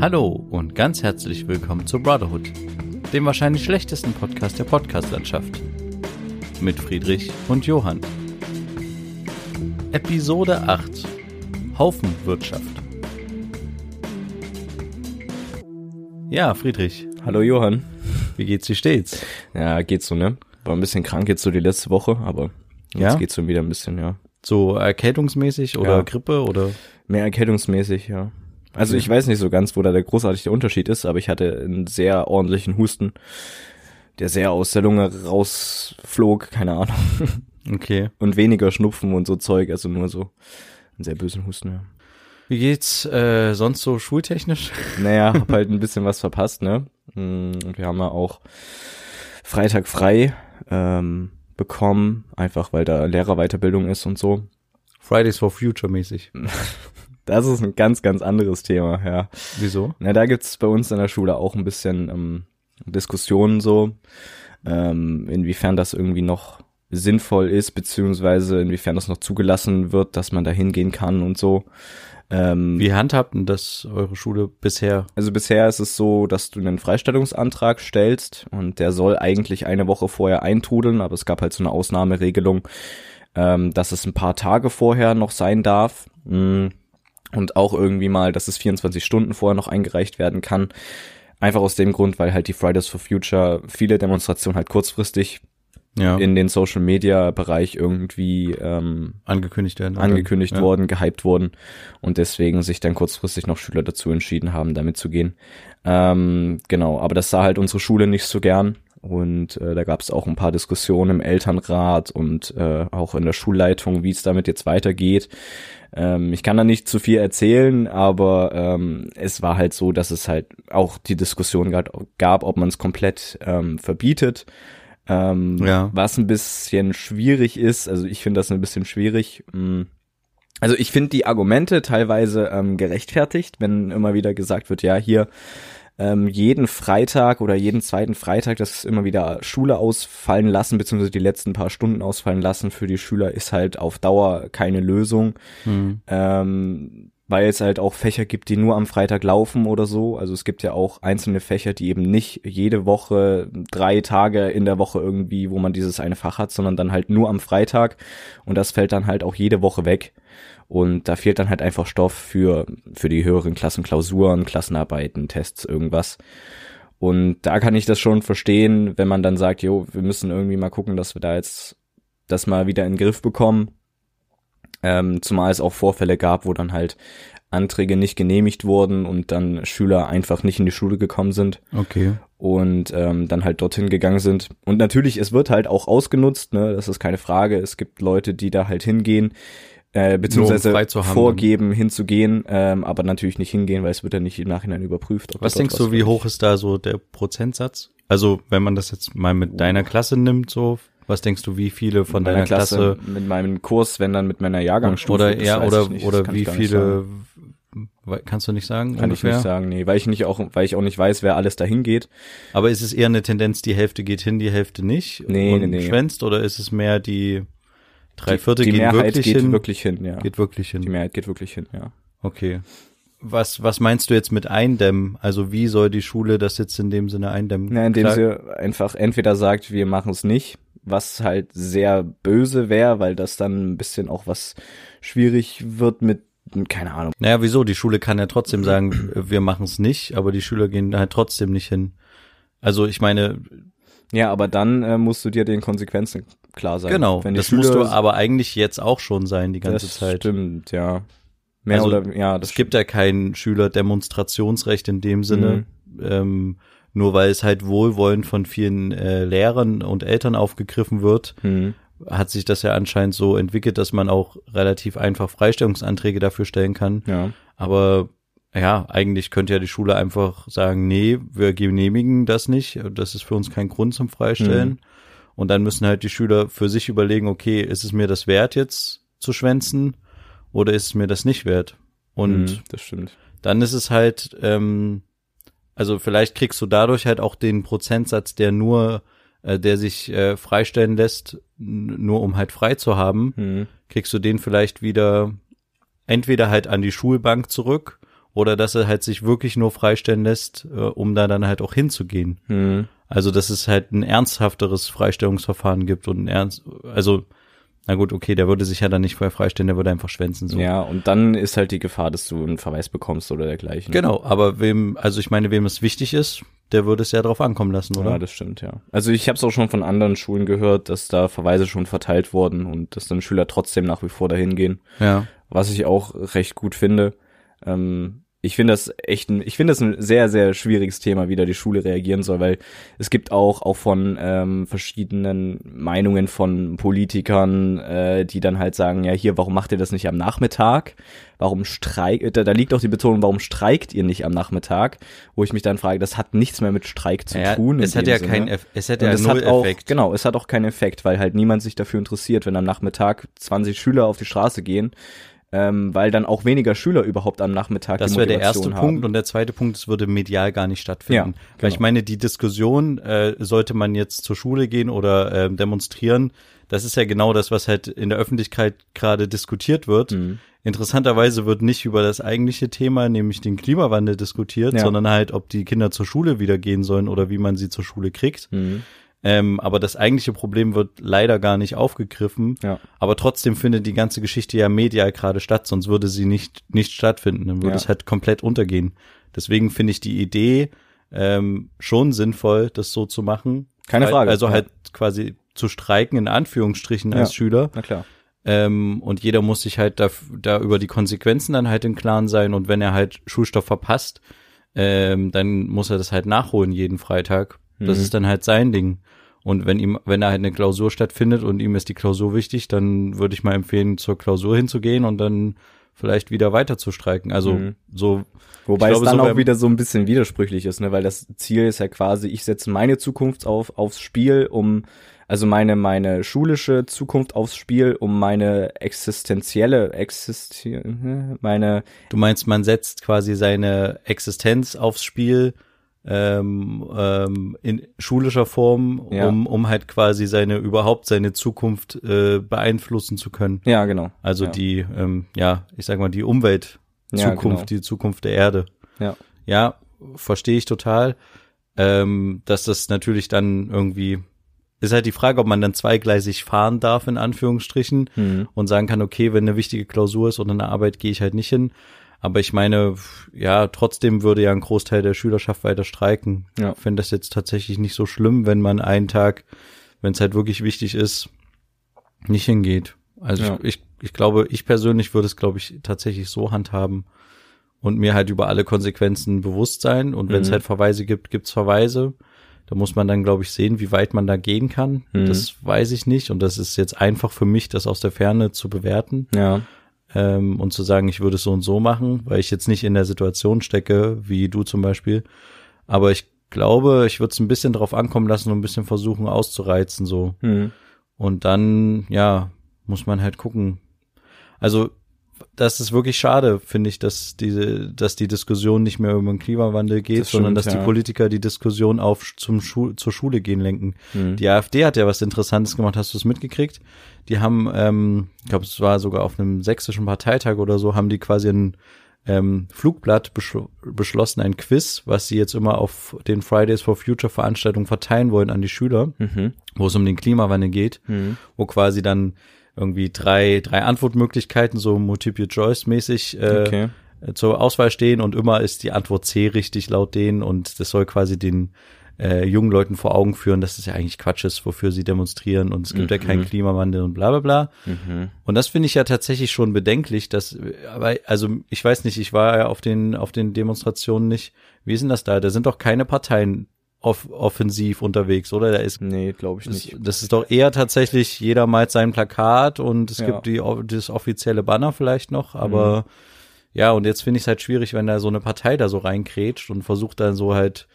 Hallo und ganz herzlich willkommen zu Brotherhood, dem wahrscheinlich schlechtesten Podcast der Podcastlandschaft. Mit Friedrich und Johann. Episode 8 Haufenwirtschaft. Ja, Friedrich. Hallo Johann. Wie geht's dir stets? Ja, geht so, ne? War ein bisschen krank jetzt so die letzte Woche, aber jetzt Ja? geht's schon wieder ein bisschen, ja. So erkältungsmäßig oder Ja. Grippe oder? Mehr erkältungsmäßig, ja. Also ich weiß nicht so ganz, wo da der großartige Unterschied ist, aber ich hatte einen sehr ordentlichen Husten, der sehr aus der Lunge rausflog, keine Ahnung. Okay. Und weniger Schnupfen und so Zeug, also nur so einen sehr bösen Husten, ja. Wie geht's äh, sonst so schultechnisch? Naja, hab halt ein bisschen was verpasst, ne? Mm, Und wir haben ja auch Freitag frei ähm, bekommen, einfach weil da Lehrerweiterbildung ist und so. Fridays for Future mäßig. Das ist ein ganz, ganz anderes Thema, ja. Wieso? Na, da gibt's bei uns in der Schule auch ein bisschen ähm, Diskussionen so, ähm, inwiefern das irgendwie noch sinnvoll ist, beziehungsweise inwiefern das noch zugelassen wird, dass man da hingehen kann und so. Ähm, Wie handhabt denn das eure Schule bisher? Also bisher ist es so, dass du einen Freistellungsantrag stellst und der soll eigentlich eine Woche vorher eintrudeln, aber es gab halt so eine Ausnahmeregelung, ähm, dass es ein paar Tage vorher noch sein darf. Mm. Und auch irgendwie mal, dass es 24 Stunden vorher noch eingereicht werden kann. Einfach aus dem Grund, weil halt die Fridays for Future viele Demonstrationen halt kurzfristig Ja. in den Social Media Bereich irgendwie ähm, angekündigt werden. angekündigt ja. worden, gehypt worden und deswegen sich dann kurzfristig noch Schüler dazu entschieden haben, damit zu gehen. Ähm, genau, aber das sah halt unsere Schule nicht so gern und äh, da gab es auch ein paar Diskussionen im Elternrat und äh, auch in der Schulleitung, wie es damit jetzt weitergeht. Ähm, ich kann da nicht zu viel erzählen, aber ähm, es war halt so, dass es halt auch die Diskussion gab, ob man es komplett ähm, verbietet. Ähm, Ja. Was ein bisschen schwierig ist, also ich finde das ein bisschen schwierig. Mm. Also ich finde die Argumente teilweise ähm, gerechtfertigt, wenn immer wieder gesagt wird, ja, hier ähm, jeden Freitag oder jeden zweiten Freitag, das immer wieder Schule ausfallen lassen, beziehungsweise die letzten paar Stunden ausfallen lassen für die Schüler, ist halt auf Dauer keine Lösung Hm. ähm, weil es halt auch Fächer gibt, die nur am Freitag laufen oder so. Also es gibt ja auch einzelne Fächer, die eben nicht jede Woche drei Tage in der Woche irgendwie, wo man dieses eine Fach hat, sondern dann halt nur am Freitag und das fällt dann halt auch jede Woche weg. Und da fehlt dann halt einfach Stoff für, für die höheren Klassen, Klausuren, Klassenarbeiten, Tests, irgendwas. Und da kann ich das schon verstehen, wenn man dann sagt, jo, wir müssen irgendwie mal gucken, dass wir da jetzt das mal wieder in den Griff bekommen. Ähm, zumal es auch Vorfälle gab, wo dann halt Anträge nicht genehmigt wurden und dann Schüler einfach nicht in die Schule gekommen sind Okay. und ähm, dann halt dorthin gegangen sind. Und natürlich, es wird halt auch ausgenutzt, ne, das ist keine Frage. Es gibt Leute, die da halt hingehen, äh, beziehungsweise frei zu haben, vorgeben, hinzugehen, ähm, aber natürlich nicht hingehen, weil es wird ja nicht im Nachhinein überprüft. Was denkst du, wie hoch ist da so der Prozentsatz? Also, wenn man das jetzt mal mit deiner Klasse nimmt, so, was denkst du, wie viele von deiner meiner Klasse, mit meinem Kurs, wenn dann mit meiner Jahrgangsstufe. oder das ja, oder ich nicht, oder wie viele kannst du nicht sagen Kann ungefähr? ich nicht sagen, nee, weil ich nicht auch, weil ich auch nicht weiß, wer alles dahin geht. Aber ist es eher eine Tendenz, die Hälfte geht hin, die Hälfte nicht Nee, und nee, nee. schwänzt oder ist es mehr die drei Viertel die gehen Mehrheit wirklich geht hin? wirklich hin, ja. Geht wirklich hin. Die Mehrheit geht wirklich hin, ja. Okay. Was, was meinst du jetzt mit eindämmen? Also wie soll die Schule das jetzt in dem Sinne eindämmen? Na, indem Klar- sie einfach entweder sagt, wir machen es nicht, was halt sehr böse wäre, weil das dann ein bisschen auch was schwierig wird mit, keine Ahnung. Naja, wieso? Die Schule kann ja trotzdem sagen, wir machen es nicht, aber die Schüler gehen halt trotzdem nicht hin. Also ich meine, Ja, aber dann äh, musst du dir den Konsequenzen klar sein. genau, das Schüler, musst du aber eigentlich jetzt auch schon sein, die ganze das Zeit. Stimmt, ja. Mehr Also, oder, ja, das Es gibt ja kein Schülerdemonstrationsrecht in dem Sinne, Mhm. ähm, nur weil es halt wohlwollend von vielen äh, Lehrern und Eltern aufgegriffen wird, Hm. hat sich das ja anscheinend so entwickelt, dass man auch relativ einfach Freistellungsanträge dafür stellen kann. Ja. Aber ja, eigentlich könnte ja die Schule einfach sagen, nee, wir genehmigen das nicht. Das ist für uns kein Grund zum Freistellen. Mhm. Und dann müssen halt die Schüler für sich überlegen, okay, ist es mir das wert jetzt zu schwänzen oder ist es mir das nicht wert? Und Hm, das stimmt. dann ist es halt, ähm, also vielleicht kriegst du dadurch halt auch den Prozentsatz, der nur, äh, der sich äh, freistellen lässt, nur um halt frei zu haben, Hm. kriegst du den vielleicht wieder entweder halt an die Schulbank zurück oder dass er halt sich wirklich nur freistellen lässt, äh, um da dann halt auch hinzugehen. Mhm. Also, dass es halt ein ernsthafteres Freistellungsverfahren gibt und ein ernst, also, na gut, okay, der würde sich ja dann nicht vorher freistellen, der würde einfach schwänzen, so. Ja, und dann ist halt die Gefahr, dass du einen Verweis bekommst oder dergleichen. Genau, aber wem, also ich meine, wem es wichtig ist, der würde es ja drauf ankommen lassen, oder? Ja, das stimmt, ja. Also ich habe es auch schon von anderen Schulen gehört, dass da Verweise schon verteilt wurden und dass dann Schüler trotzdem nach wie vor dahin gehen. ja. was ich auch recht gut finde. Ähm, ich finde das echt ein, ich finde das ein sehr, sehr schwieriges Thema, wie da die Schule reagieren soll, weil es gibt auch, auch von ähm, verschiedenen Meinungen von Politikern, äh, die dann halt sagen, ja hier, warum macht ihr das nicht am Nachmittag? Warum streikt, da, da liegt auch die Betonung, warum streikt ihr nicht am Nachmittag? Wo ich mich dann frage, das hat nichts mehr mit Streik zu ja, tun. es hat ja Sinne. keinen, es hat ja null hat auch, Effekt. genau, es hat auch keinen Effekt, weil halt niemand sich dafür interessiert, wenn am Nachmittag 20 Schüler auf die Straße gehen, ähm, weil dann auch weniger Schüler überhaupt am Nachmittag Das wäre der erste Motivation Punkt haben. und der zweite Punkt, es würde medial gar nicht stattfinden. Ja, Weil genau. ich meine, die Diskussion, äh, sollte man jetzt zur Schule gehen oder ähm, demonstrieren, das ist ja genau das, was halt in der Öffentlichkeit gerade diskutiert wird. Mhm. Interessanterweise wird nicht über das eigentliche Thema, nämlich den Klimawandel diskutiert, Ja. sondern halt, ob die Kinder zur Schule wieder gehen sollen oder wie man sie zur Schule kriegt. Mhm. Ähm, aber das eigentliche Problem wird leider gar nicht aufgegriffen. Ja. Aber trotzdem findet die ganze Geschichte ja medial gerade statt, sonst würde sie nicht, nicht stattfinden. Dann würde Ja. es halt komplett untergehen. Deswegen finde ich die Idee ähm, schon sinnvoll, das so zu machen. Keine Frage, Also ja. halt quasi zu streiken, in Anführungsstrichen, als. Schüler. Na klar. Ähm, und jeder muss sich halt da, da über die Konsequenzen dann halt im Klaren sein. Und wenn er halt Schulstoff verpasst, ähm, dann muss er das halt nachholen jeden Freitag. Das Mhm. ist dann halt sein Ding. Und wenn ihm, wenn er halt eine Klausur stattfindet und ihm ist die Klausur wichtig, dann würde ich mal empfehlen, zur Klausur hinzugehen und dann vielleicht wieder weiter zu streiken. Also Mhm. so, Wobei Ich es glaube, dann so auch wieder so ein bisschen widersprüchlich ist, ne? weil das Ziel ist ja quasi, ich setze meine Zukunft auf, aufs Spiel, um, also meine, meine schulische Zukunft aufs Spiel, um meine existenzielle, existi meine, du meinst, man setzt quasi seine Existenz aufs Spiel ähm, ähm, in schulischer Form, Ja. um, um halt quasi seine überhaupt seine Zukunft äh, beeinflussen zu können. ja, genau. Also ja. die, ähm, ja, ich sag mal, die Umweltzukunft, Ja, genau. die Zukunft der Erde. Ja. Ja, verstehe ich total. Ähm, dass das natürlich dann irgendwie ist halt die Frage, ob man dann zweigleisig fahren darf, in Anführungsstrichen, Mhm. und sagen kann, okay, wenn eine wichtige Klausur ist oder eine Arbeit, gehe ich halt nicht hin. Aber ich meine, ja, trotzdem würde ja ein Großteil der Schülerschaft weiter streiken. Ja. Ich finde das jetzt tatsächlich nicht so schlimm, wenn man einen Tag, wenn es halt wirklich wichtig ist, nicht hingeht. Also Ja. ich, ich, ich glaube, ich persönlich würde es, glaube ich, tatsächlich so handhaben und mir halt über alle Konsequenzen bewusst sein. Und wenn es Mhm. halt Verweise gibt, gibt's Verweise. Da muss man dann, glaube ich, sehen, wie weit man da gehen kann. Mhm. Das weiß ich nicht. Und das ist jetzt einfach für mich, das aus der Ferne zu bewerten Ja. Ähm, und zu sagen, ich würde es so und so machen, weil ich jetzt nicht in der Situation stecke, wie du zum Beispiel. Aber ich glaube, ich würde es ein bisschen drauf ankommen lassen und ein bisschen versuchen auszureizen so. Mhm. Und dann, ja, muss man halt gucken. Also, das ist wirklich schade, finde ich, dass diese, dass die Diskussion nicht mehr über den Klimawandel geht, Das sondern stimmt, dass ja. die Politiker die Diskussion auf zum Schu zur Schule gehen lenken. Mhm. Die AfD hat ja was Interessantes gemacht, hast du es mitgekriegt? Die haben, ähm, ich glaube, es war sogar auf einem sächsischen Parteitag oder so, haben die quasi ein ähm, Flugblatt beschl beschlossen, ein Quiz, was sie jetzt immer auf den Fridays for Future Veranstaltungen verteilen wollen an die Schüler, Mhm. wo es um den Klimawandel geht, Mhm. wo quasi dann irgendwie drei, drei Antwortmöglichkeiten, so Multiple-Choice-mäßig äh, Okay. äh, zur Auswahl stehen und immer ist die Antwort C richtig laut denen und das soll quasi den äh, jungen Leuten vor Augen führen, dass es ja eigentlich Quatsch ist, wofür sie demonstrieren und es gibt ja keinen Mhm. Klimawandel und bla bla bla. Mhm. Und das finde ich ja tatsächlich schon bedenklich, dass, aber also ich weiß nicht, ich war ja auf den, auf den Demonstrationen nicht. Wie ist denn das da? Da sind doch keine Parteien off offensiv unterwegs, oder? Da ist Nee, glaube ich das, nicht. das ist doch eher tatsächlich, jeder malt sein Plakat und es Ja. gibt die, das offizielle Banner vielleicht noch, aber ja, und jetzt finde ich es halt schwierig, wenn da so eine Partei da so reinkrätscht und versucht dann so halt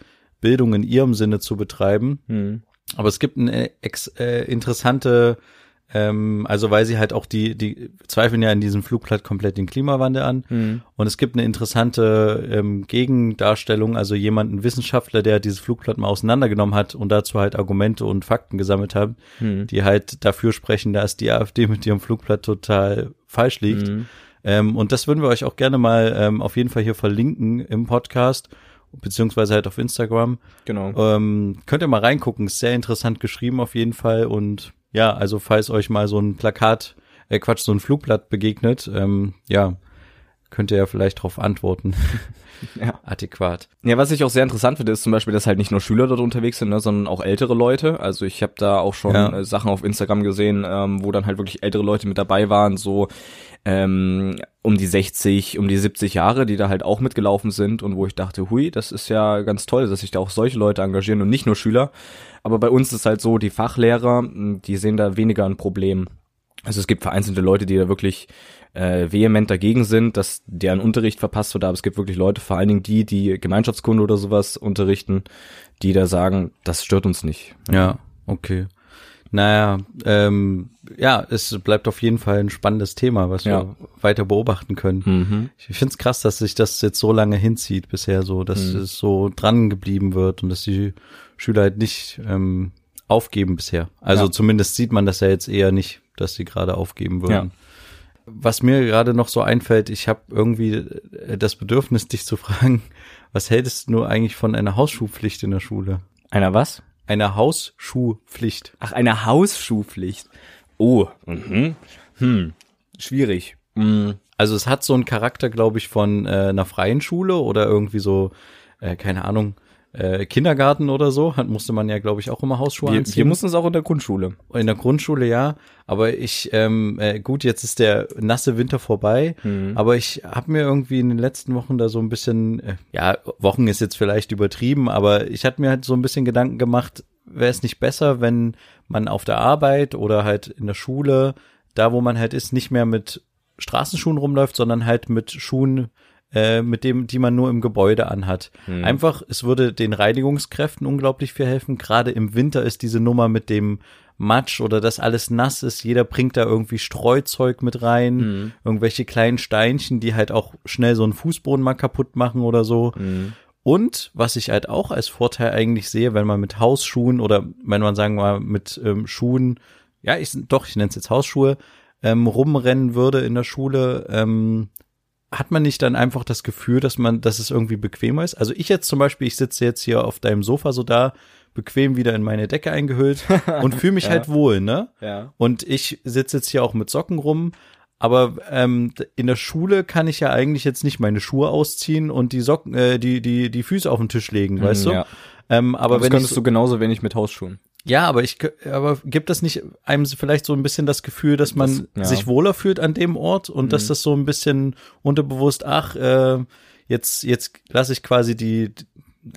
Bildung in ihrem Sinne zu betreiben. Mhm. Aber es gibt eine ex, äh, interessante, ähm, also weil sie halt auch die, die zweifeln ja in diesem Flugblatt komplett den Klimawandel an. Mhm. Und es gibt eine interessante ähm, Gegendarstellung, also jemanden Wissenschaftler, der dieses Flugblatt mal auseinandergenommen hat und dazu halt Argumente und Fakten gesammelt hat, Mhm. die halt dafür sprechen, dass die AfD mit ihrem Flugblatt total falsch liegt. Mhm. Ähm, und das würden wir euch auch gerne mal ähm, auf jeden Fall hier verlinken im Podcast, beziehungsweise halt auf Instagram. Genau. Ähm, könnt ihr mal reingucken, ist sehr interessant geschrieben auf jeden Fall. Und ja, also falls euch mal so ein Plakat, äh Quatsch, so ein Flugblatt begegnet, ähm, ja, könnt ihr ja vielleicht darauf antworten. Ja. Adäquat. Ja, was ich auch sehr interessant finde, ist zum Beispiel, dass halt nicht nur Schüler dort unterwegs sind, ne, sondern auch ältere Leute. Also ich habe da auch schon Ja. äh, Sachen auf Instagram gesehen, ähm, wo dann halt wirklich ältere Leute mit dabei waren, so ähm, um die 60, um die 70 Jahre, die da halt auch mitgelaufen sind und wo ich dachte, hui, das ist ja ganz toll, dass sich da auch solche Leute engagieren und nicht nur Schüler. Aber bei uns ist halt so, die Fachlehrer, die sehen da weniger ein Problem. Also es gibt vereinzelte Leute, die da wirklich äh, vehement dagegen sind, dass deren Unterricht verpasst wird, aber es gibt wirklich Leute, vor allen Dingen die, die Gemeinschaftskunde oder sowas unterrichten, die da sagen, das stört uns nicht. Ja, okay. Naja, ähm, ja, es bleibt auf jeden Fall ein spannendes Thema, was Ja. wir weiter beobachten können. Mhm. Ich finde es krass, dass sich das jetzt so lange hinzieht bisher so, dass Mhm. es so dran geblieben wird und dass die Schüler halt nicht ähm, aufgeben bisher. Also Ja. zumindest sieht man das ja jetzt eher nicht, dass sie gerade aufgeben würden. Was mir gerade noch so einfällt, ich habe irgendwie äh, das Bedürfnis, dich zu fragen, was hältst du eigentlich von einer Hausschuhpflicht in der Schule? Einer was? Einer Hausschuhpflicht. Ach, eine Hausschuhpflicht. Oh, mhm. hm, schwierig. Mhm. Also es hat so einen Charakter, glaube ich, von äh, einer freien Schule oder irgendwie so, äh, keine Ahnung, äh, Kindergarten oder so. Hat, musste man ja, glaube ich, auch immer Hausschuhe Wir, anziehen. wir mussten es auch in der Grundschule. In der Grundschule ja, aber ich, ähm, äh, gut, jetzt ist der nasse Winter vorbei, Mhm. aber ich habe mir irgendwie in den letzten Wochen da so ein bisschen, äh, ja, Wochen ist jetzt vielleicht übertrieben, aber ich hatte mir halt so ein bisschen Gedanken gemacht, wäre es nicht besser, wenn man auf der Arbeit oder halt in der Schule, da wo man halt ist, nicht mehr mit Straßenschuhen rumläuft, sondern halt mit Schuhen, äh, mit dem, die man nur im Gebäude anhat. Einfach, es würde den Reinigungskräften unglaublich viel helfen. Gerade im Winter ist diese Nummer mit dem Matsch oder dass alles nass ist. Jeder bringt da irgendwie Streuzeug mit rein, Mhm. irgendwelche kleinen Steinchen, die halt auch schnell so einen Fußboden mal kaputt machen oder so. Mhm. Und was ich halt auch als Vorteil eigentlich sehe, wenn man mit Hausschuhen oder wenn man sagen wir mal mit ähm, Schuhen, ja, ich doch, ich nenne es jetzt Hausschuhe, ähm, rumrennen würde in der Schule, ähm, hat man nicht dann einfach das Gefühl, dass man, dass es irgendwie bequemer ist? Also ich jetzt zum Beispiel, ich sitze jetzt hier auf deinem Sofa so da, bequem wieder in meine Decke eingehüllt und fühle mich Ja. halt wohl, ne? Ja. Und ich sitze jetzt hier auch mit Socken rum. Aber ähm, in der Schule kann ich ja eigentlich jetzt nicht meine Schuhe ausziehen und die Socken, äh, die die die Füße auf den Tisch legen, weißt du? Ja. Ähm, aber Aber das wenn ich könntest so, du genauso wenig mit Hausschuhen. Ja, aber ich aber gibt das nicht einem vielleicht so ein bisschen das Gefühl, dass man Das- ja. Mhm. sich wohler fühlt an dem Ort und dass das so ein bisschen unterbewusst, ach, äh, jetzt jetzt lasse ich quasi die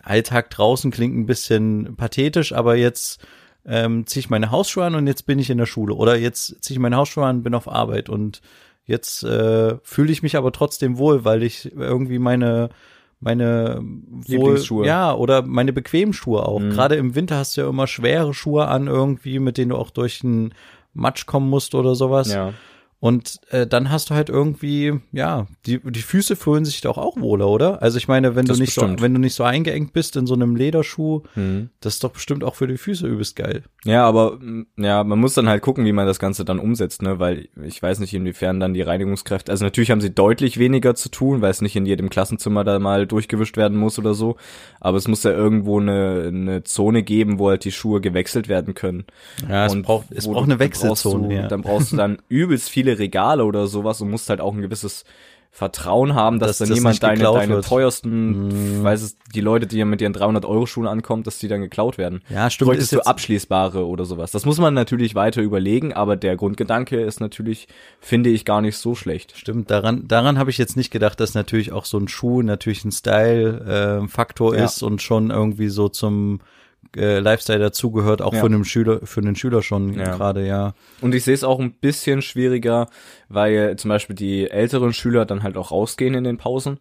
Alltag draußen klingt ein bisschen pathetisch, aber jetzt ähm, ziehe ich meine Hausschuhe an und jetzt bin ich in der Schule oder jetzt ziehe ich meine Hausschuhe an, bin auf Arbeit und jetzt äh, fühle ich mich aber trotzdem wohl, weil ich irgendwie meine meine wohl, Lieblingsschuhe. ja oder meine bequemen Schuhe auch. Mhm. Gerade im Winter hast du ja immer schwere Schuhe an irgendwie, mit denen du auch durch den Matsch kommen musst oder sowas. Ja. Und äh, dann hast du halt irgendwie, ja, die, die Füße fühlen sich doch auch wohler, oder? Also ich meine, wenn Das du nicht so, wenn du nicht so eingeengt bist in so einem Lederschuh, Mhm. das ist doch bestimmt auch für die Füße übelst geil. Ja, aber mm, ja, man muss dann halt gucken, wie man das Ganze dann umsetzt, ne, weil ich weiß nicht, inwiefern dann die Reinigungskräfte, also natürlich haben sie deutlich weniger zu tun, weil es nicht in jedem Klassenzimmer da mal durchgewischt werden muss oder so, aber es muss ja irgendwo eine, eine Zone geben, wo halt die Schuhe gewechselt werden können. Ja, es Und braucht, es braucht eine Wechselzone. Brauchst du, ja. Dann brauchst du dann übelst viele Regale oder sowas und musst halt auch ein gewisses Vertrauen haben, dass, Dass dann das jemand deine, deine wird. Teuersten, weiß es, die Leute, die ja mit ihren 300 Euro Schuhen ankommen, dass die dann geklaut werden. Ja, stimmt, Bräuchtest du abschließbare oder sowas. Das muss man natürlich weiter überlegen, aber der Grundgedanke ist natürlich, finde ich, gar nicht so schlecht. Stimmt, daran, daran habe ich jetzt nicht gedacht, dass natürlich auch so ein Schuh natürlich ein Style-Faktor Ja. ist und schon irgendwie so zum äh, Lifestyle dazugehört, auch Ja. für einen Schüler, für einen Schüler schon Ja. gerade, ja. Und ich sehe es auch ein bisschen schwieriger, weil zum Beispiel die älteren Schüler dann halt auch rausgehen in den Pausen.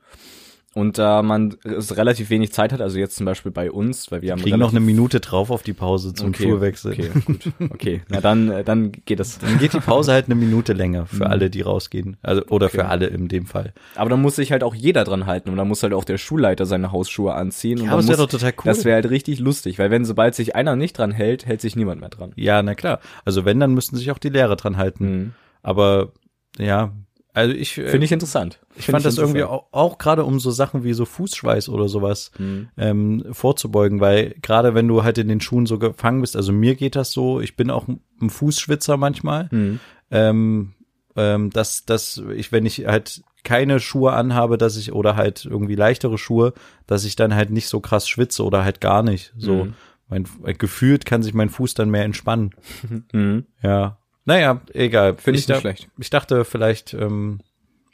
Und da man es relativ wenig Zeit hat, also jetzt zum Beispiel bei uns, weil wir haben Kriegen noch eine Minute drauf auf die Pause zum okay, Schuhwechsel. Okay, gut, okay. Na dann, äh, dann geht das. Dann geht die Pause halt eine Minute länger für alle, die rausgehen. Also, oder für Okay. alle in dem Fall. Aber dann muss sich halt auch jeder dran halten und dann muss halt auch der Schulleiter seine Hausschuhe anziehen. und Ja, dann aber das wäre doch total cool. Das wäre halt richtig lustig, weil wenn sobald sich einer nicht dran hält, hält sich niemand mehr dran. Ja, na klar. Also wenn, dann müssten sich auch die Lehrer dran halten. Mhm. Aber ja, Also ich äh, Finde ich interessant. Ich Find fand das irgendwie auch, auch gerade um so Sachen wie so Fußschweiß oder sowas ähm, vorzubeugen, weil gerade wenn du halt in den Schuhen so gefangen bist, also mir geht das so, ich bin auch ein Fußschwitzer manchmal, Mhm. ähm, ähm, dass, dass ich, wenn ich halt keine Schuhe anhabe, dass ich, oder halt irgendwie leichtere Schuhe, dass ich dann halt nicht so krass schwitze oder halt gar nicht. So, Mhm. mein, gefühlt kann sich mein Fuß dann mehr entspannen. Mhm. Ja. Naja, egal. Finde ich da, nicht schlecht. Ich dachte, vielleicht ähm,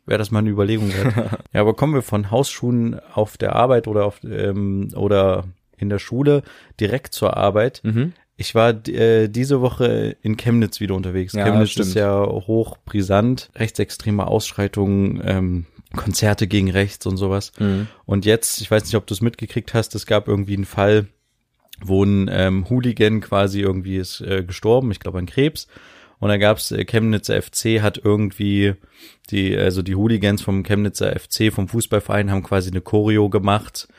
wäre das mal eine Überlegung wert. ja, aber kommen wir von Hausschuhen auf der Arbeit oder auf ähm, oder in der Schule direkt zur Arbeit. Mhm. Ich war äh, diese Woche in Chemnitz wieder unterwegs. Ja, Chemnitz ist ja hoch brisant, rechtsextreme Ausschreitungen, ähm, Konzerte gegen rechts und sowas. Mhm. Und jetzt, ich weiß nicht, ob du es mitgekriegt hast, es gab irgendwie einen Fall, wo ein ähm, Hooligan quasi irgendwie ist äh, gestorben, ich glaube an Krebs. Und da gab's äh, Chemnitzer FC hat irgendwie die, also die Hooligans vom Chemnitzer FC, vom Fußballverein, haben quasi eine Choreo gemacht,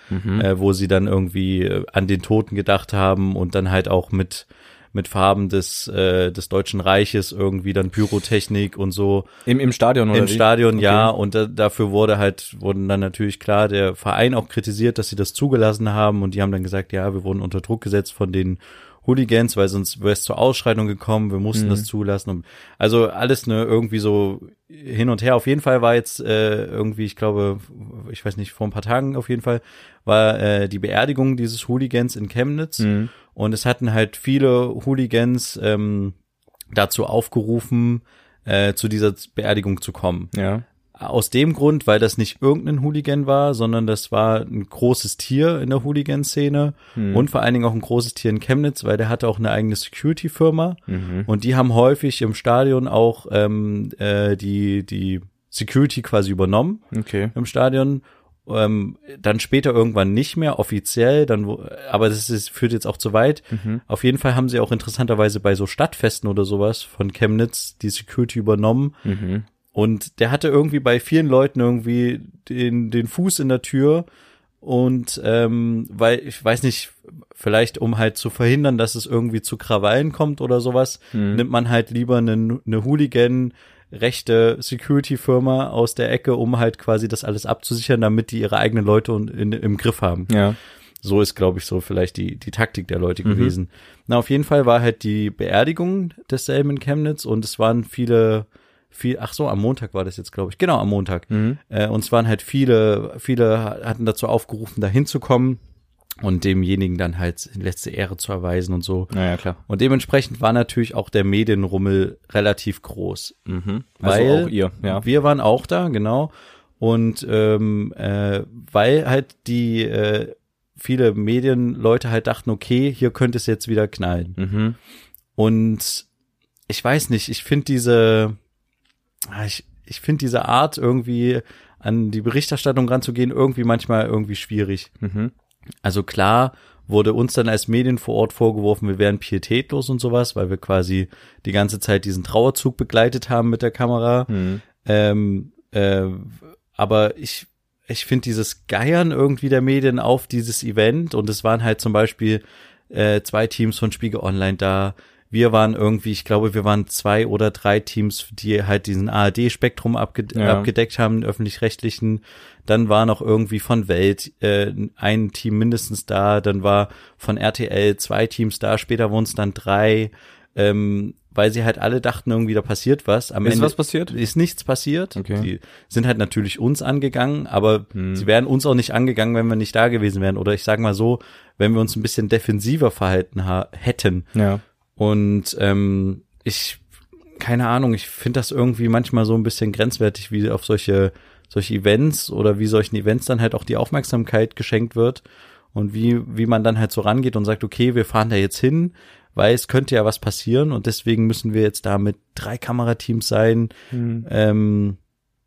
äh, wo sie dann irgendwie äh, an den Toten gedacht haben und dann halt auch mit mit Farben des äh, des Deutschen Reiches irgendwie dann Pyrotechnik und so Im, Im Stadion oder im wie? Stadion, Okay. ja, und da, dafür wurde halt, wurden dann natürlich klar der Verein auch kritisiert, dass sie das zugelassen haben und die haben dann gesagt, ja, wir wurden unter Druck gesetzt von den Hooligans, weil sonst wäre es zur Ausschreitung gekommen, wir mussten das zulassen. Und, also alles ne irgendwie so hin und her. Auf jeden Fall war jetzt äh, irgendwie, ich glaube, ich weiß nicht, vor ein paar Tagen auf jeden Fall, war äh, die Beerdigung dieses Hooligans in Chemnitz Mhm. und es hatten halt viele Hooligans ähm, dazu aufgerufen, äh, zu dieser Beerdigung zu kommen. Ja. Aus dem Grund, weil das nicht irgendein Hooligan war, sondern das war ein großes Tier in der Hooligan-Szene und vor allen Dingen auch ein großes Tier in Chemnitz, weil der hatte auch eine eigene Security-Firma und die haben häufig im Stadion auch ähm, äh, die, die Security quasi übernommen Okay. im Stadion. Ähm, dann später irgendwann nicht mehr offiziell, dann, aber das ist, führt jetzt auch zu weit. Auf jeden Fall haben sie auch interessanterweise bei so Stadtfesten oder sowas von Chemnitz die Security übernommen. Mhm. Und der hatte irgendwie bei vielen Leuten irgendwie den, den Fuß in der Tür. Und ähm, weil, ich weiß nicht, vielleicht um halt zu verhindern, dass es irgendwie zu Krawallen kommt oder sowas, nimmt man halt lieber eine, eine Hooligan rechte Security-Firma aus der Ecke, um halt quasi das alles abzusichern, damit die ihre eigenen Leute und in, im Griff haben. Ja. So ist, glaube ich, so vielleicht die, die Taktik der Leute gewesen. Na, auf jeden Fall war halt die Beerdigung desselben in Chemnitz und es waren viele, viel, ach so, am Montag war das jetzt, glaube ich. Genau, am Montag. Äh, und es waren halt viele, viele hatten dazu aufgerufen, da hinzukommen und demjenigen dann halt letzte Ehre zu erweisen und so. Naja, klar. Und dementsprechend war natürlich auch der Medienrummel relativ groß. Mhm. Weil also auch ihr, ja. Wir waren auch da, genau. Und ähm, äh, weil halt die äh, viele Medienleute halt dachten, okay, hier könnte es jetzt wieder knallen. Mhm. Und ich weiß nicht, ich finde diese, ich, ich finde diese Art irgendwie an die Berichterstattung ranzugehen irgendwie manchmal irgendwie schwierig. Mhm. Also klar wurde uns dann als Medien vor Ort vorgeworfen, wir wären pietätlos und sowas, weil wir quasi die ganze Zeit diesen Trauerzug begleitet haben mit der Kamera. Mhm. Ähm, äh, aber ich, ich finde dieses Geiern irgendwie der Medien auf dieses Event und es waren halt zum Beispiel äh, zwei Teams von Spiegel Online da. Wir waren irgendwie, ich glaube, wir waren zwei oder drei Teams, die halt diesen ARD-Spektrum abge Ja. abgedeckt haben, öffentlich-rechtlichen. Dann war noch irgendwie von Welt äh, ein Team mindestens da. Dann war von RTL zwei Teams da. Später wurden es dann drei. Ähm, weil sie halt alle dachten, irgendwie da passiert was. Am Ist Ende was passiert? Ist nichts passiert. Okay. Die sind halt natürlich uns angegangen, aber sie wären uns auch nicht angegangen, wenn wir nicht da gewesen wären. Oder ich sag mal so, wenn wir uns ein bisschen defensiver verhalten ha hätten. Ja. Und ähm, ich, keine Ahnung, ich finde das irgendwie manchmal so ein bisschen grenzwertig, wie auf solche, solche Events oder wie solchen Events dann halt auch die Aufmerksamkeit geschenkt wird und wie, wie man dann halt so rangeht und sagt, okay, wir fahren da jetzt hin, weil es könnte ja was passieren und deswegen müssen wir jetzt da mit drei Kamerateams sein. Ähm,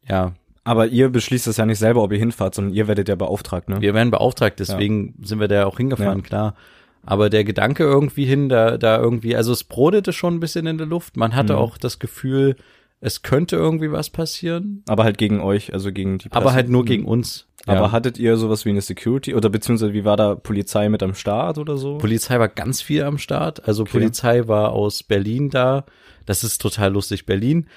ja, Aber ihr beschließt das ja nicht selber, ob ihr hinfahrt, sondern ihr werdet ja beauftragt, ne? wir werden beauftragt, deswegen sind wir da auch hingefahren, klar. Aber der Gedanke irgendwie hin, da, da irgendwie, also es brodete schon ein bisschen in der Luft. Man hatte Mhm. auch das Gefühl, es könnte irgendwie was passieren, Aber halt gegen euch, also gegen die Presse. aber halt nur gegen uns. Aber Ja. hattet ihr sowas wie eine Security oder beziehungsweise wie war da Polizei mit am Start oder so? Polizei war ganz viel am Start. Also Polizei war aus Berlin da. Das ist total lustig. Berlin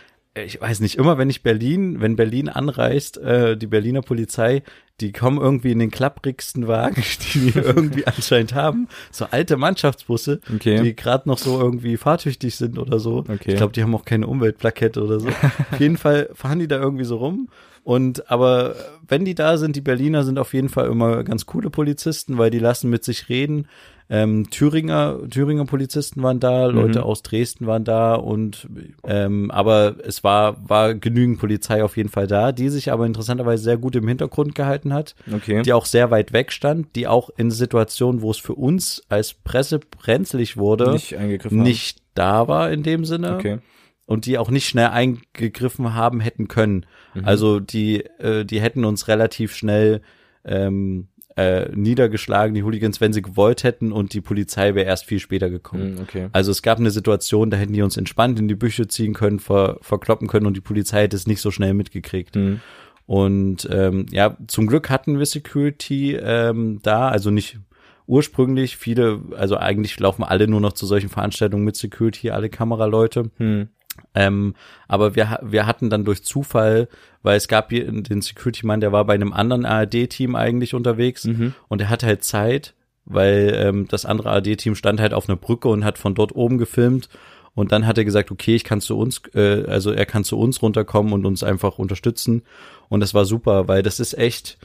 ich weiß nicht, immer wenn ich Berlin, wenn Berlin anreist, äh, die Berliner Polizei, die kommen irgendwie in den klapprigsten Wagen, die wir irgendwie anscheinend haben. So alte Mannschaftsbusse, Okay. die gerade noch so irgendwie fahrtüchtig sind oder so. Okay. Ich glaube, die haben auch keine Umweltplakette oder so. auf jeden Fall fahren die da irgendwie so rum. Und aber wenn die da sind, die Berliner sind auf jeden Fall immer ganz coole Polizisten, weil die lassen mit sich reden. Ähm, Thüringer, Thüringer Polizisten waren da, Leute aus Dresden waren da und ähm, aber es war, war genügend Polizei auf jeden Fall da, die sich aber interessanterweise sehr gut im Hintergrund gehalten hat Okay. die auch sehr weit weg stand, die auch in Situationen, wo es für uns als Presse brenzlig wurde, Nicht eingegriffen nicht da war in dem Sinne. Okay. und die auch nicht schnell eingegriffen haben hätten können. Also die, äh, die hätten uns relativ schnell ähm, äh, niedergeschlagen, die Hooligans, wenn sie gewollt hätten und die Polizei wäre erst viel später gekommen. Hm, Okay. Also es gab eine Situation, da hätten die uns entspannt in die Büsche ziehen können, ver, verkloppen können und die Polizei hätte es nicht so schnell mitgekriegt. Hm. Und ähm, ja, zum Glück hatten wir Security ähm, da, also nicht ursprünglich viele, also eigentlich laufen alle nur noch zu solchen Veranstaltungen mit Security, alle Kameraleute. Hm. Ähm, aber wir, wir hatten dann durch Zufall, weil es gab hier den Security-Mann, der war bei einem anderen ARD-Team eigentlich unterwegs Mhm. und er hatte halt Zeit, weil ähm, das andere ARD-Team stand halt auf einer Brücke und hat von dort oben gefilmt und dann hat er gesagt, okay, ich kann zu uns, äh, also er kann zu uns runterkommen und uns einfach unterstützen und das war super, weil das ist echt,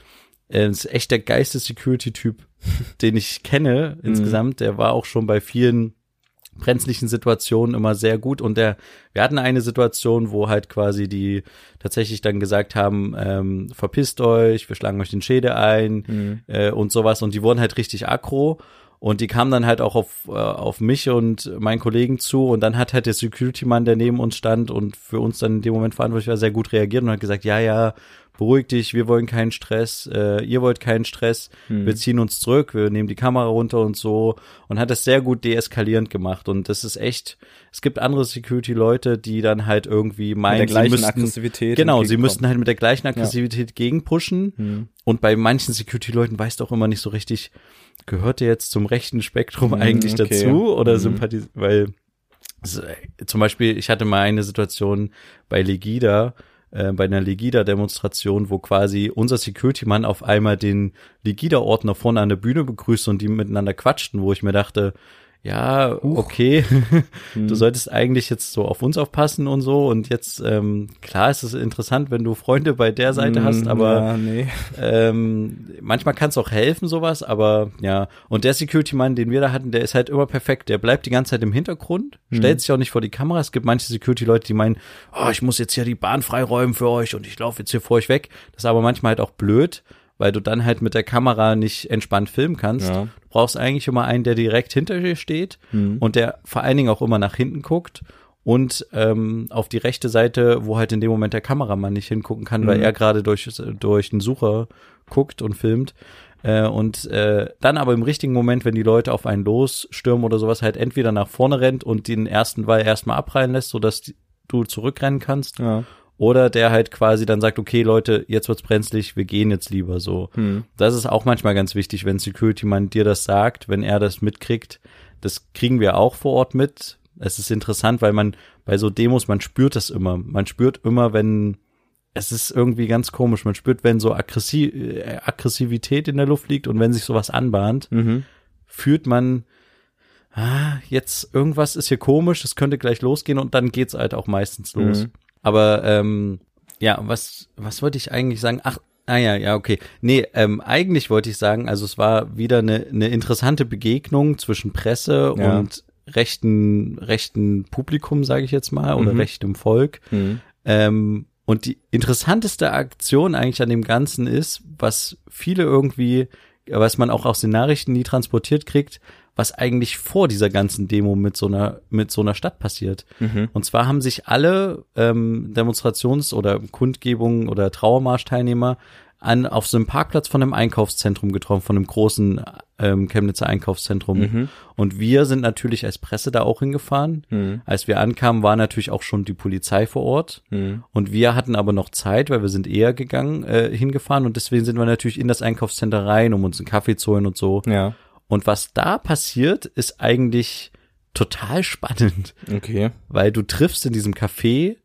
äh, das ist echt der geilste Security-Typ, den ich kenne insgesamt. Der war auch schon bei vielen brenzlichen Situationen immer sehr gut. Und der wir hatten eine Situation, wo halt quasi die tatsächlich dann gesagt haben, ähm, verpisst euch, wir schlagen euch den Schädel ein äh, und sowas. Und die wurden halt richtig aggro. Und die kamen dann halt auch auf, äh, auf mich und meinen Kollegen zu. Und dann hat halt der Security-Mann, der neben uns stand und für uns dann in dem Moment verantwortlich war, sehr gut reagiert und hat gesagt, ja, ja, beruhig dich, wir wollen keinen Stress, äh, ihr wollt keinen Stress, wir ziehen uns zurück, wir nehmen die Kamera runter und so. Und hat das sehr gut deeskalierend gemacht. Und das ist echt, es gibt andere Security-Leute, die dann halt irgendwie meinen, der gleichen sie müssten, Aggressivität genau, sie müssten halt mit der gleichen Aggressivität gegenpushen. Und bei manchen Security-Leuten weißt du auch immer nicht so richtig, gehört der jetzt zum rechten Spektrum eigentlich okay. dazu oder Mhm. sympathisiert, weil zum Beispiel, ich hatte mal eine Situation bei Legida, äh, bei einer Legida-Demonstration, wo quasi unser Security-Mann auf einmal den Legida-Ordner vorne an der Bühne begrüßt und die miteinander quatschten, wo ich mir dachte, ja, okay, du solltest eigentlich jetzt so auf uns aufpassen und so und jetzt, ähm, klar ist es interessant, wenn du Freunde bei der Seite hast, Hm, aber ja, nee. ähm, manchmal kann es auch helfen, sowas, aber ja. Und der Security-Mann, den wir da hatten, der ist halt immer perfekt. Der bleibt die ganze Zeit im Hintergrund, stellt sich auch nicht vor die Kamera. Es gibt manche Security-Leute, die meinen, oh, ich muss jetzt hier die Bahn freiräumen für euch und ich laufe jetzt hier vor euch weg. Das ist aber manchmal halt auch blöd, weil du dann halt mit der Kamera nicht entspannt filmen kannst. Ja. Du brauchst eigentlich immer einen, der direkt hinter dir steht und der vor allen Dingen auch immer nach hinten guckt und ähm, auf die rechte Seite, wo halt in dem Moment der Kameramann nicht hingucken kann, weil er gerade durch, durch den Sucher guckt und filmt. Äh, und äh, dann aber im richtigen Moment, wenn die Leute auf einen losstürmen oder sowas, halt entweder nach vorne rennt und den ersten Ball erstmal abprallen lässt, sodass die, du zurückrennen kannst. Ja. Oder der halt quasi dann sagt, okay, Leute, jetzt wird's brenzlig, wir gehen jetzt lieber so. Das ist auch manchmal ganz wichtig, wenn Security-Mann dir das sagt, wenn er das mitkriegt. Das kriegen wir auch vor Ort mit. Es ist interessant, weil man bei so Demos, man spürt das immer. Man spürt immer, wenn es ist irgendwie ganz komisch. Man spürt, wenn so Aggressi äh, Aggressivität in der Luft liegt und wenn sich sowas anbahnt, Mhm. fühlt man, ah, jetzt irgendwas ist hier komisch, es könnte gleich losgehen und dann geht's halt auch meistens los. Mhm. Aber ähm, ja, was was wollte ich eigentlich sagen? Ach, ah ja, ja, okay. Nee, ähm, eigentlich wollte ich sagen, also es war wieder eine, eine interessante Begegnung zwischen Presse Ja. und rechten rechten Publikum, sage ich jetzt mal, oder Mhm. rechtem Volk. Mhm. Ähm, und die interessanteste Aktion eigentlich an dem Ganzen ist, was viele irgendwie, was man auch aus den Nachrichten nie transportiert kriegt, was eigentlich vor dieser ganzen Demo mit so einer mit so einer Stadt passiert. Mhm. Und zwar haben sich alle ähm, Demonstrations- oder Kundgebungen oder Trauermarsch-Teilnehmer an auf so einem Parkplatz von einem Einkaufszentrum getroffen, von einem großen ähm, Chemnitzer Einkaufszentrum. Mhm. Und wir sind natürlich als Presse da auch hingefahren. Mhm. Als wir ankamen, war natürlich auch schon die Polizei vor Ort. Mhm. Und wir hatten aber noch Zeit, weil wir sind eher gegangen, äh, hingefahren und deswegen sind wir natürlich in das Einkaufscenter rein, um uns einen Kaffee zu holen und so. Ja. Und was da passiert, ist eigentlich total spannend, Okay. weil du triffst in diesem Café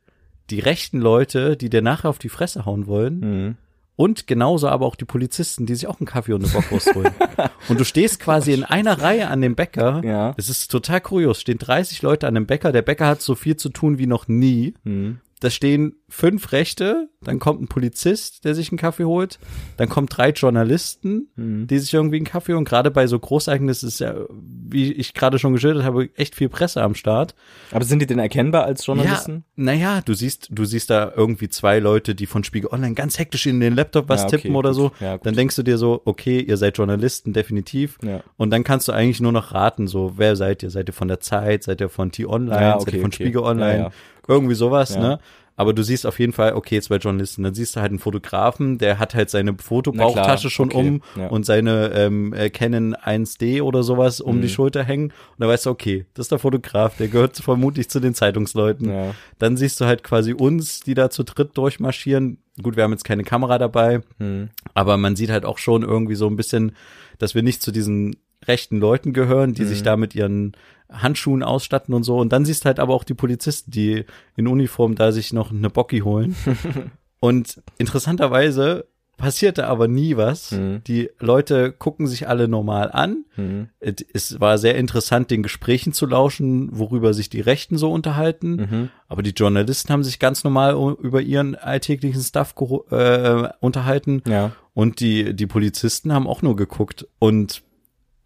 die rechten Leute, die dir nachher auf die Fresse hauen wollen. Mhm. Und genauso aber auch die Polizisten, die sich auch einen Kaffee und eine Bockwurst holen. und du stehst quasi in einer Reihe an dem Bäcker. Ja. Es ist total kurios. Stehen 30 Leute an dem Bäcker. Der Bäcker hat so viel zu tun wie noch nie. Mhm. Da stehen fünf Rechte, dann kommt ein Polizist, der sich einen Kaffee holt, dann kommen drei Journalisten, Mhm. die sich irgendwie einen Kaffee holen. Gerade bei so Großereignissen ist ja, wie ich gerade schon geschildert habe, echt viel Presse am Start. Aber sind die denn erkennbar als Journalisten? Ja, naja, du siehst, du siehst da irgendwie zwei Leute, die von Spiegel Online ganz hektisch in den Laptop was Ja, okay, tippen oder gut. so. Ja, dann denkst du dir so, okay, ihr seid Journalisten, definitiv. Ja. Und dann kannst du eigentlich nur noch raten, so, wer seid ihr? Seid ihr von der Zeit? Seid ihr von T-Online? Ja, seid okay, ihr von okay. Spiegel Online? Irgendwie sowas, Ja. ne? Aber du siehst auf jeden Fall, okay, zwei Journalisten. Dann siehst du halt einen Fotografen, der hat halt seine Fotobauchtasche schon okay, um ja. und seine ähm, äh, Canon 1D oder sowas um Mhm. die Schulter hängen. Und da weißt du, okay, das ist der Fotograf, der gehört vermutlich zu den Zeitungsleuten. Ja. Dann siehst du halt quasi uns, die da zu dritt durchmarschieren. Gut, wir haben jetzt keine Kamera dabei, Mhm. aber man sieht halt auch schon irgendwie so ein bisschen, dass wir nicht zu diesen rechten Leuten gehören, die sich da mit ihren Handschuhen ausstatten und so. Und dann siehst halt aber auch die Polizisten, die in Uniform da sich noch eine Bocki holen. und interessanterweise passierte aber nie was. Mhm. Die Leute gucken sich alle normal an. Mhm. Es war sehr interessant, den Gesprächen zu lauschen, worüber sich die Rechten so unterhalten. Mhm. Aber die Journalisten haben sich ganz normal über ihren alltäglichen Stuff äh, unterhalten. Ja. Und die, die Polizisten haben auch nur geguckt. Und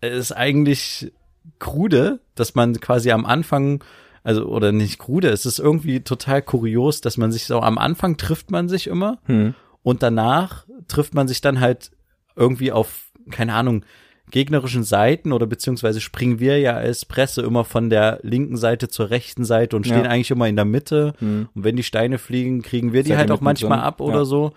ist eigentlich krude, dass man quasi am Anfang, also, oder nicht krude, es ist irgendwie total kurios, dass man sich so am Anfang trifft man sich immer Mhm. und danach trifft man sich dann halt irgendwie auf, keine Ahnung, gegnerischen Seiten oder beziehungsweise springen wir ja als Presse immer von der linken Seite zur rechten Seite und stehen Ja. eigentlich immer in der Mitte. Mhm. Und wenn die Steine fliegen, kriegen wir die Seid halt auch manchmal ab oder Ja. so.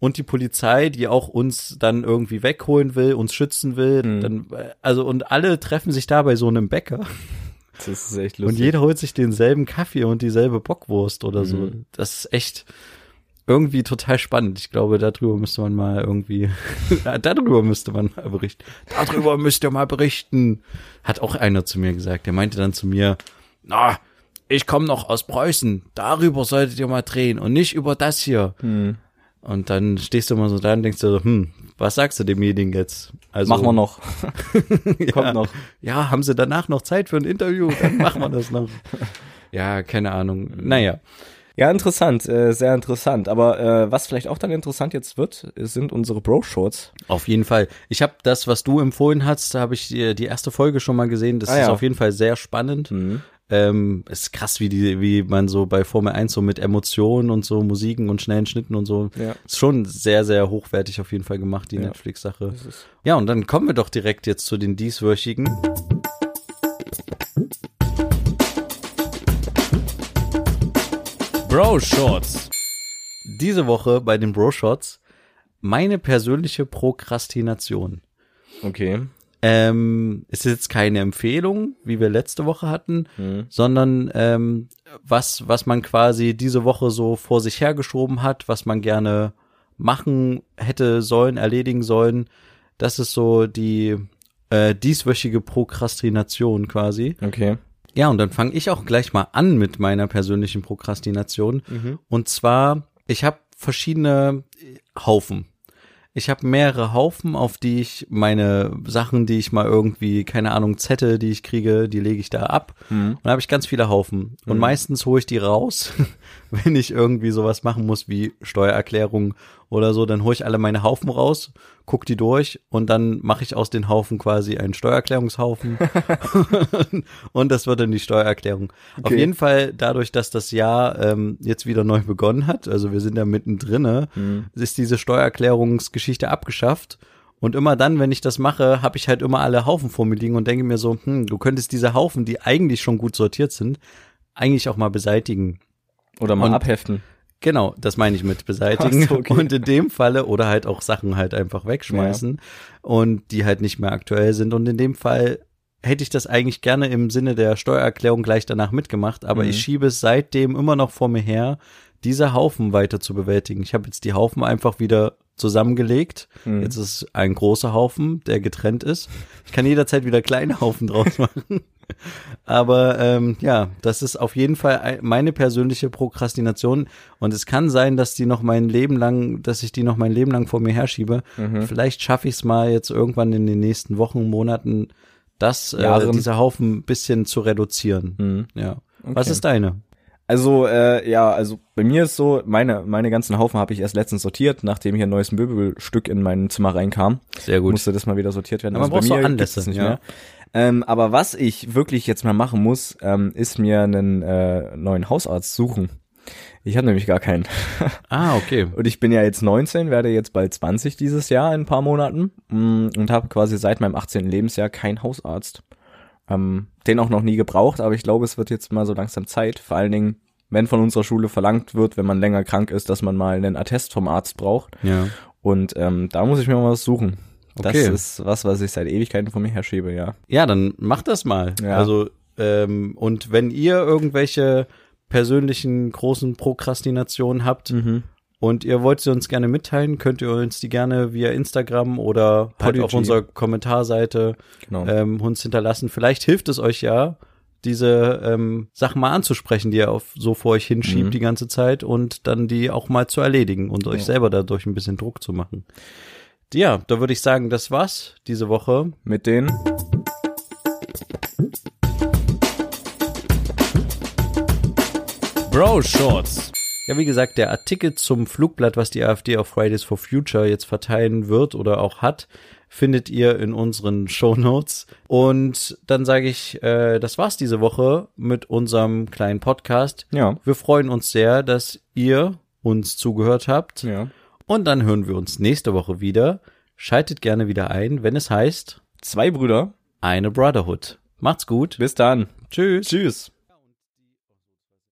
Und die Polizei, die auch uns dann irgendwie wegholen will, uns schützen will, Mhm. dann, also und alle treffen sich da bei so einem Bäcker Das ist echt und lustig. jeder holt sich denselben Kaffee und dieselbe Bockwurst oder so. Mhm. Das ist echt irgendwie total spannend. Ich glaube, darüber müsste man mal irgendwie, darüber müsste man mal berichten. Darüber müsst ihr mal berichten. Hat auch einer zu mir gesagt. Der meinte dann zu mir, na, ich komme noch aus Preußen. Darüber solltet ihr mal drehen und nicht über das hier. Mhm. Und dann stehst du immer so da und denkst dir so, hm, was sagst du demjenigen jetzt? Also, Machen wir noch. ja, Kommt noch. Ja, haben sie danach noch Zeit für ein Interview? Dann machen wir das noch. Ja, keine Ahnung. Naja. Ja, interessant, äh, sehr interessant. Aber äh, was vielleicht auch dann interessant jetzt wird, sind unsere Bro-Shorts. Auf jeden Fall. Ich habe das, was du empfohlen hast, da habe ich die, die erste Folge schon mal gesehen. Das Ah, ist ja. auf jeden Fall sehr spannend. Mhm. Ähm, es ist krass, wie die, wie man so bei Formel 1 so mit Emotionen und so Musiken und schnellen Schnitten und so. Ja. Ist schon sehr, sehr hochwertig auf jeden Fall gemacht, die Ja. Netflix-Sache. Ja, und dann kommen wir doch direkt jetzt zu den dieswöchigen. Bro Shorts. Diese Woche bei den Bro-Shots meine persönliche Prokrastination. Okay. Ähm, es ist jetzt keine Empfehlung, wie wir letzte Woche hatten, Mhm. sondern ähm, was, was man quasi diese Woche so vor sich hergeschoben hat, was man gerne machen hätte sollen, erledigen sollen. Das ist so die äh, dieswöchige Prokrastination quasi. Okay. Ja, und dann fange ich auch gleich mal an mit meiner persönlichen Prokrastination. Und zwar, ich habe verschiedene Haufen. Ich habe mehrere Haufen, auf die ich meine Sachen, die ich mal irgendwie, keine Ahnung, Zettel, die ich kriege, die lege ich da ab. Mhm. Und da habe ich ganz viele Haufen. Und meistens hole ich die raus, wenn ich irgendwie sowas machen muss wie Steuererklärung oder so, dann hole ich alle meine Haufen raus, guck die durch und dann mache ich aus den Haufen quasi einen Steuererklärungshaufen. und das wird dann die Steuererklärung. Auf Okay. jeden Fall dadurch, dass das Jahr ähm, jetzt wieder neu begonnen hat, also wir sind da mittendrin, Mhm. ist diese Steuererklärungsgeschichte abgeschafft. Und immer dann, wenn ich das mache, habe ich halt immer alle Haufen vor mir liegen und denke mir so, hm, du könntest diese Haufen, die eigentlich schon gut sortiert sind, eigentlich auch mal beseitigen. Oder mal Und- abheften. Genau, das meine ich mit beseitigen. So, okay. Und in dem Falle oder halt auch Sachen halt einfach wegschmeißen und die halt nicht mehr aktuell sind. Und in dem Fall hätte ich das eigentlich gerne im Sinne der Steuererklärung gleich danach mitgemacht, aber Mhm. ich schiebe es seitdem immer noch vor mir her, diese Haufen weiter zu bewältigen. Ich habe jetzt die Haufen einfach wieder zusammengelegt. Mhm. Jetzt ist ein großer Haufen, der getrennt ist. Ich kann jederzeit wieder kleine Haufen draus machen. Aber ähm, ja, das ist auf jeden Fall ein- meine persönliche Prokrastination. Und es kann sein, dass die noch mein Leben lang, dass ich die noch mein Leben lang vor mir herschiebe. Mhm. Vielleicht schaffe ich es mal jetzt irgendwann in den nächsten Wochen, Monaten, das, äh, Jahren. dieser Haufen ein bisschen zu reduzieren. Mhm. Ja. Was Okay. ist deine? Also, äh, ja, also bei mir ist so, meine, meine ganzen Haufen habe ich erst letztens sortiert, nachdem hier ein neues Möbelstück in mein Zimmer reinkam. Sehr gut. Musste das mal wieder sortiert werden. Also Aber man braucht so Anlässe, nicht ja. mehr. Ähm, aber was ich wirklich jetzt mal machen muss, ähm, ist mir einen äh, neuen Hausarzt suchen. Ich habe nämlich gar keinen. Ah, okay. Und ich bin ja jetzt 19, werde jetzt bald 20 dieses Jahr in ein paar Monaten mm, und habe quasi seit meinem 18. Lebensjahr keinen Hausarzt. Ähm, den auch noch nie gebraucht, aber ich glaube, es wird jetzt mal so langsam Zeit. Vor allen Dingen, wenn von unserer Schule verlangt wird, wenn man länger krank ist, dass man mal einen Attest vom Arzt braucht. Ja. Und ähm, da muss ich mir mal was suchen. Das Okay. ist was, was ich seit Ewigkeiten von mir herschiebe, ja. Ja, dann macht das mal. Ja. Also, ähm, und wenn ihr irgendwelche persönlichen großen Prokrastinationen habt und ihr wollt sie uns gerne mitteilen, könnt ihr uns die gerne via Instagram oder halt Podigy. auf unserer Kommentarseite Genau. ähm, uns hinterlassen. Vielleicht hilft es euch ja, diese ähm, Sachen mal anzusprechen, die ihr auf, so vor euch hinschiebt Mhm. die ganze Zeit und dann die auch mal zu erledigen und euch Ja. selber dadurch ein bisschen Druck zu machen. Ja, da würde ich sagen, das war's diese Woche. Mit den Bro Shorts. Ja, wie gesagt, der Artikel zum Flugblatt, was die AfD auf Fridays for Future jetzt verteilen wird oder auch hat, findet ihr in unseren Show Notes. Und dann sage ich, äh, das war's diese Woche mit unserem kleinen Podcast. Ja. Wir freuen uns sehr, dass ihr uns zugehört habt. Ja. Und dann hören wir uns nächste Woche wieder. Schaltet gerne wieder ein, wenn es heißt Zwei Brüder. eine Brotherhood. Macht's gut. Bis dann. Tschüss. Tschüss.